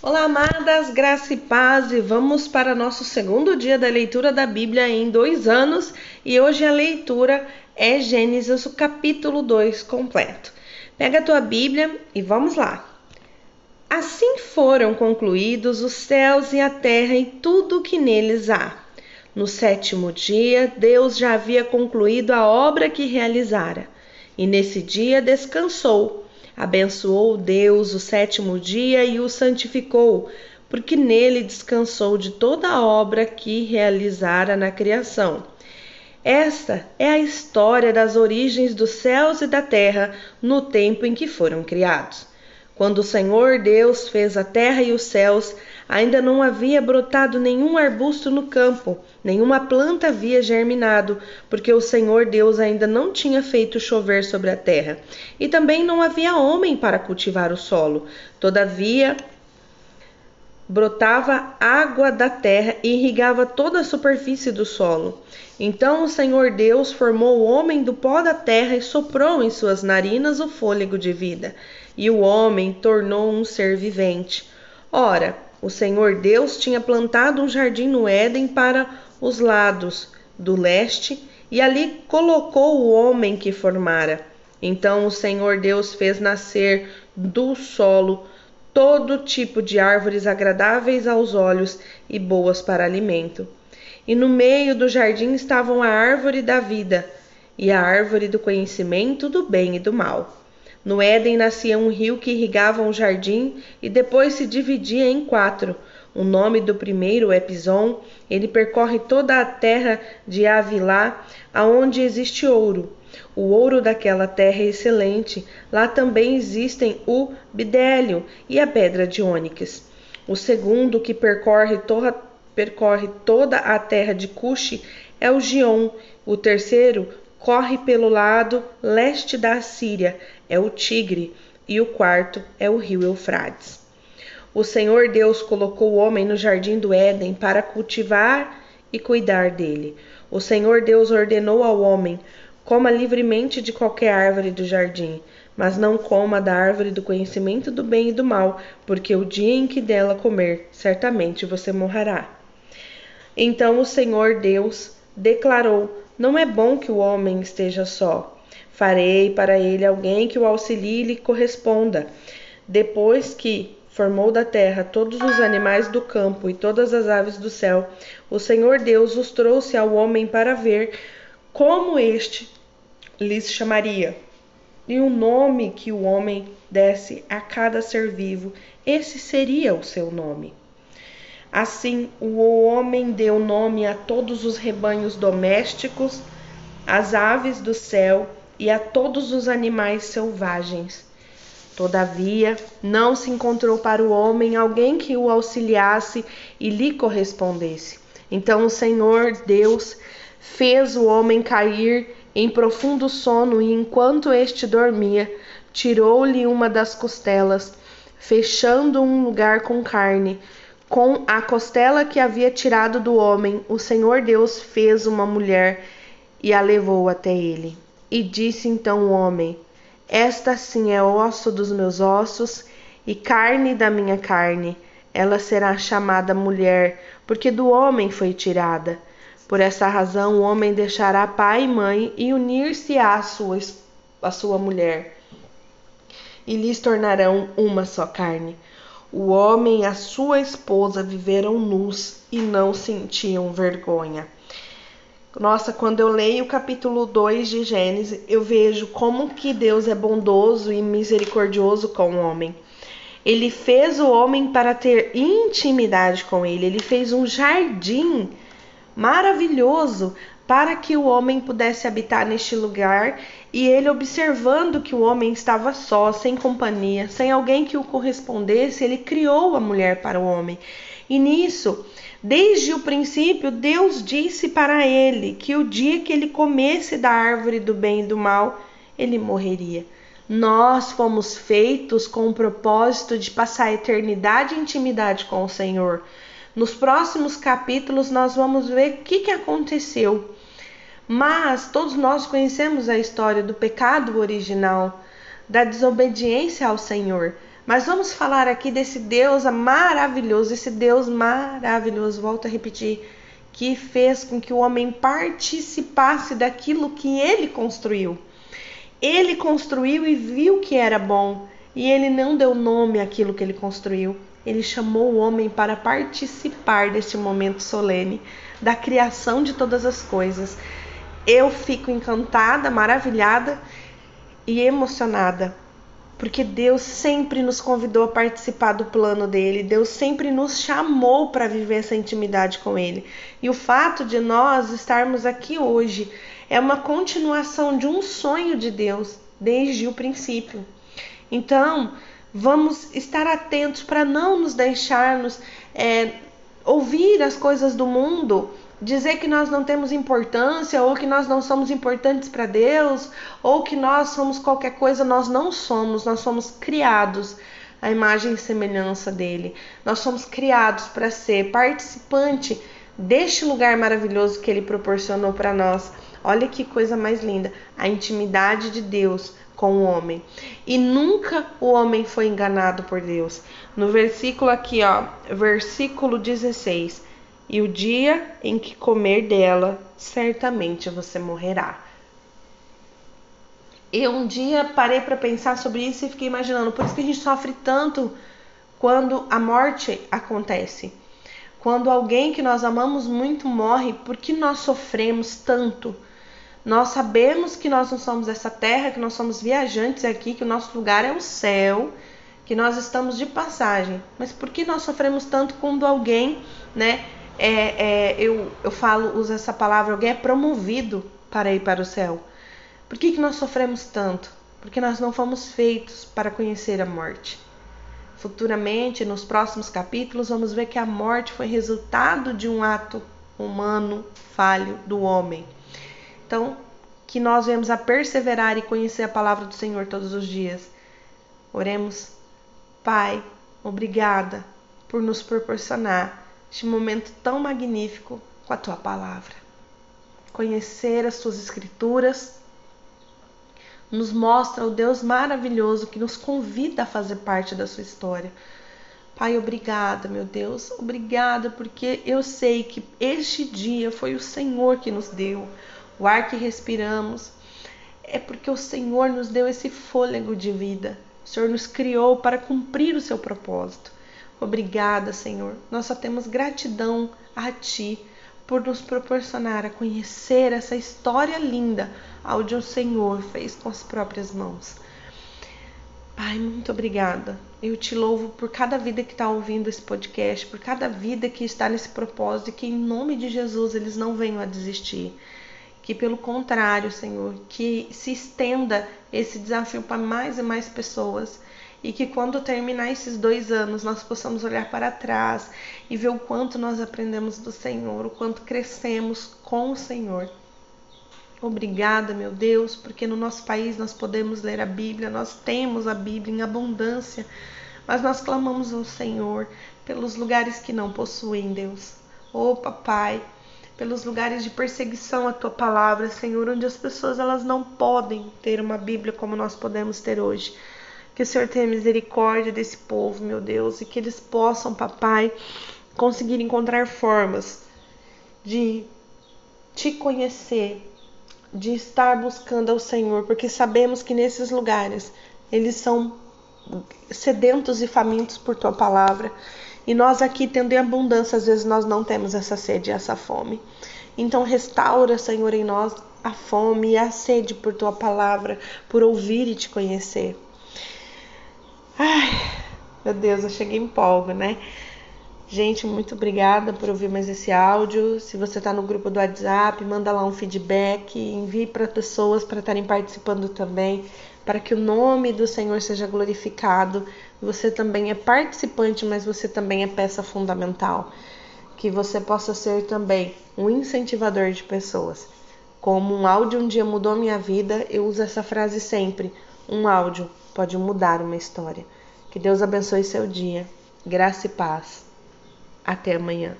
Olá, amadas, graça e paz, e vamos para nosso segundo dia da leitura da Bíblia em dois anos, e hoje a leitura é Gênesis, o capítulo 2 completo. Pega a tua Bíblia e vamos lá. Assim foram concluídos os céus e a terra e tudo o que neles há. No sétimo dia, Deus já havia concluído a obra que realizara, e nesse dia descansou Abençoou Deus o sétimo dia e o santificou, porque nele descansou de toda a obra que realizara na criação. Esta é a história das origens dos céus e da terra no tempo em que foram criados. Quando o Senhor Deus fez a terra e os céus, ainda não havia brotado nenhum arbusto no campo, nenhuma planta havia germinado, porque o Senhor Deus ainda não tinha feito chover sobre a terra. E também não havia homem para cultivar o solo. Todavia, brotava água da terra e irrigava toda a superfície do solo. Então o Senhor Deus formou o homem do pó da terra e soprou em suas narinas o fôlego de vida, e o homem tornou um ser vivente. Ora, o Senhor Deus tinha plantado um jardim no Éden para os lados do leste, e ali colocou o homem que formara. Então o Senhor Deus fez nascer do solo todo tipo de árvores agradáveis aos olhos e boas para alimento. E no meio do jardim estavam a árvore da vida e a árvore do conhecimento do bem e do mal. No Éden nascia um rio que irrigava um jardim e depois se dividia em quatro. O nome do primeiro é Pison. Ele percorre toda a terra de Avilá, aonde existe ouro. O ouro daquela terra é excelente. Lá também existem o bidélio e a pedra de ônix. O segundo, que percorre, percorre toda a terra de Cuxi, é o Gion. O terceiro corre pelo lado leste da Síria, é o Tigre. E o quarto é o rio Eufrates. O Senhor Deus colocou o homem no jardim do Éden para cultivar e cuidar dele. O Senhor Deus ordenou ao homem: Coma livremente de qualquer árvore do jardim, mas não coma da árvore do conhecimento do bem e do mal, porque o dia em que dela comer, certamente você morrerá. Então o Senhor Deus declarou: Não é bom que o homem esteja só. Farei para ele alguém que o auxilie e lhe corresponda. Depois que formou da terra todos os animais do campo e todas as aves do céu, o Senhor Deus os trouxe ao homem para ver como este lhes chamaria. E o nome que o homem desse a cada ser vivo, esse seria o seu nome. Assim, o homem deu nome a todos os rebanhos domésticos, às aves do céu e a todos os animais selvagens. Todavia, não se encontrou para o homem alguém que o auxiliasse e lhe correspondesse. Então o Senhor Deus fez o homem cair em profundo sono, e enquanto este dormia, tirou-lhe uma das costelas, fechando um lugar com carne. Com a costela que havia tirado do homem, o Senhor Deus fez uma mulher e a levou até ele. E disse então o homem: Esta sim é osso dos meus ossos e carne da minha carne. Ela será chamada mulher, porque do homem foi tirada. Por essa razão, o homem deixará pai e mãe e unir-se à sua, à sua mulher, e lhes tornarão uma só carne. O homem e a sua esposa viveram nus e não sentiam vergonha. Nossa, quando eu leio o capítulo 2 de Gênesis, eu vejo como que Deus é bondoso e misericordioso com o homem. Ele fez o homem para ter intimidade com ele. Ele fez um jardim maravilhoso para que o homem pudesse habitar neste lugar e ele observando que o homem estava só, sem companhia, sem alguém que o correspondesse, ele criou a mulher para o homem. E nisso, desde o princípio, Deus disse para ele que o dia que ele comesse da árvore do bem e do mal, ele morreria. Nós fomos feitos com o propósito de passar a eternidade em intimidade com o Senhor. Nos próximos capítulos nós vamos ver o que, que aconteceu. Mas todos nós conhecemos a história do pecado original, da desobediência ao Senhor. Mas vamos falar aqui desse Deus maravilhoso, esse Deus maravilhoso, volto a repetir, que fez com que o homem participasse daquilo que ele construiu. Ele construiu e viu que era bom, e ele não deu nome àquilo que ele construiu. Ele chamou o homem para participar deste momento solene da criação de todas as coisas. Eu fico encantada, maravilhada e emocionada porque Deus sempre nos convidou a participar do plano dele, Deus sempre nos chamou para viver essa intimidade com ele. E o fato de nós estarmos aqui hoje é uma continuação de um sonho de Deus desde o princípio. Então, vamos estar atentos para não nos deixarmos é, ouvir as coisas do mundo dizer que nós não temos importância ou que nós não somos importantes para Deus ou que nós somos qualquer coisa, nós não somos, nós somos criados à imagem e semelhança dele. Nós somos criados para ser participante deste lugar maravilhoso que ele proporcionou para nós. Olha que coisa mais linda, a intimidade de Deus com o homem. E nunca o homem foi enganado por Deus. No versículo aqui, ó, versículo 16 e o dia em que comer dela, certamente você morrerá. Eu um dia parei para pensar sobre isso e fiquei imaginando, por isso que a gente sofre tanto quando a morte acontece. Quando alguém que nós amamos muito morre, por que nós sofremos tanto? Nós sabemos que nós não somos dessa terra, que nós somos viajantes aqui, que o nosso lugar é o céu, que nós estamos de passagem. Mas por que nós sofremos tanto quando alguém, né, é, é, eu, eu falo, uso essa palavra, alguém é promovido para ir para o céu. Por que, que nós sofremos tanto? Porque nós não fomos feitos para conhecer a morte. Futuramente, nos próximos capítulos, vamos ver que a morte foi resultado de um ato humano falho do homem. Então, que nós venhamos a perseverar e conhecer a palavra do Senhor todos os dias. Oremos, Pai, obrigada por nos proporcionar este momento tão magnífico com a tua palavra. Conhecer as tuas escrituras nos mostra o Deus maravilhoso que nos convida a fazer parte da sua história. Pai, obrigada, meu Deus, obrigada, porque eu sei que este dia foi o Senhor que nos deu, o ar que respiramos, é porque o Senhor nos deu esse fôlego de vida. O Senhor nos criou para cumprir o seu propósito. Obrigada, Senhor. Nós só temos gratidão a Ti por nos proporcionar a conhecer essa história linda onde o Senhor fez com as próprias mãos. Pai, muito obrigada. Eu te louvo por cada vida que está ouvindo esse podcast, por cada vida que está nesse propósito e que, em nome de Jesus, eles não venham a desistir. Que, pelo contrário, Senhor, que se estenda esse desafio para mais e mais pessoas e que quando terminar esses dois anos nós possamos olhar para trás e ver o quanto nós aprendemos do Senhor, o quanto crescemos com o Senhor. Obrigada, meu Deus, porque no nosso país nós podemos ler a Bíblia, nós temos a Bíblia em abundância, mas nós clamamos ao Senhor pelos lugares que não possuem, Deus. Oh, papai, pelos lugares de perseguição à tua palavra, Senhor, onde as pessoas elas não podem ter uma Bíblia como nós podemos ter hoje. Que o Senhor tenha misericórdia desse povo, meu Deus, e que eles possam, papai, conseguir encontrar formas de te conhecer, de estar buscando ao Senhor, porque sabemos que nesses lugares eles são sedentos e famintos por tua palavra. E nós aqui, tendo em abundância, às vezes nós não temos essa sede e essa fome. Então, restaura, Senhor, em nós a fome e a sede por tua palavra, por ouvir e te conhecer. Meu Deus, eu cheguei em polvo, né? Gente, muito obrigada por ouvir mais esse áudio. Se você está no grupo do WhatsApp, manda lá um feedback, envie para pessoas para estarem participando também, para que o nome do Senhor seja glorificado. Você também é participante, mas você também é peça fundamental. Que você possa ser também um incentivador de pessoas. Como um áudio um dia mudou minha vida, eu uso essa frase sempre. Um áudio pode mudar uma história. Que Deus abençoe seu dia. Graça e paz. Até amanhã.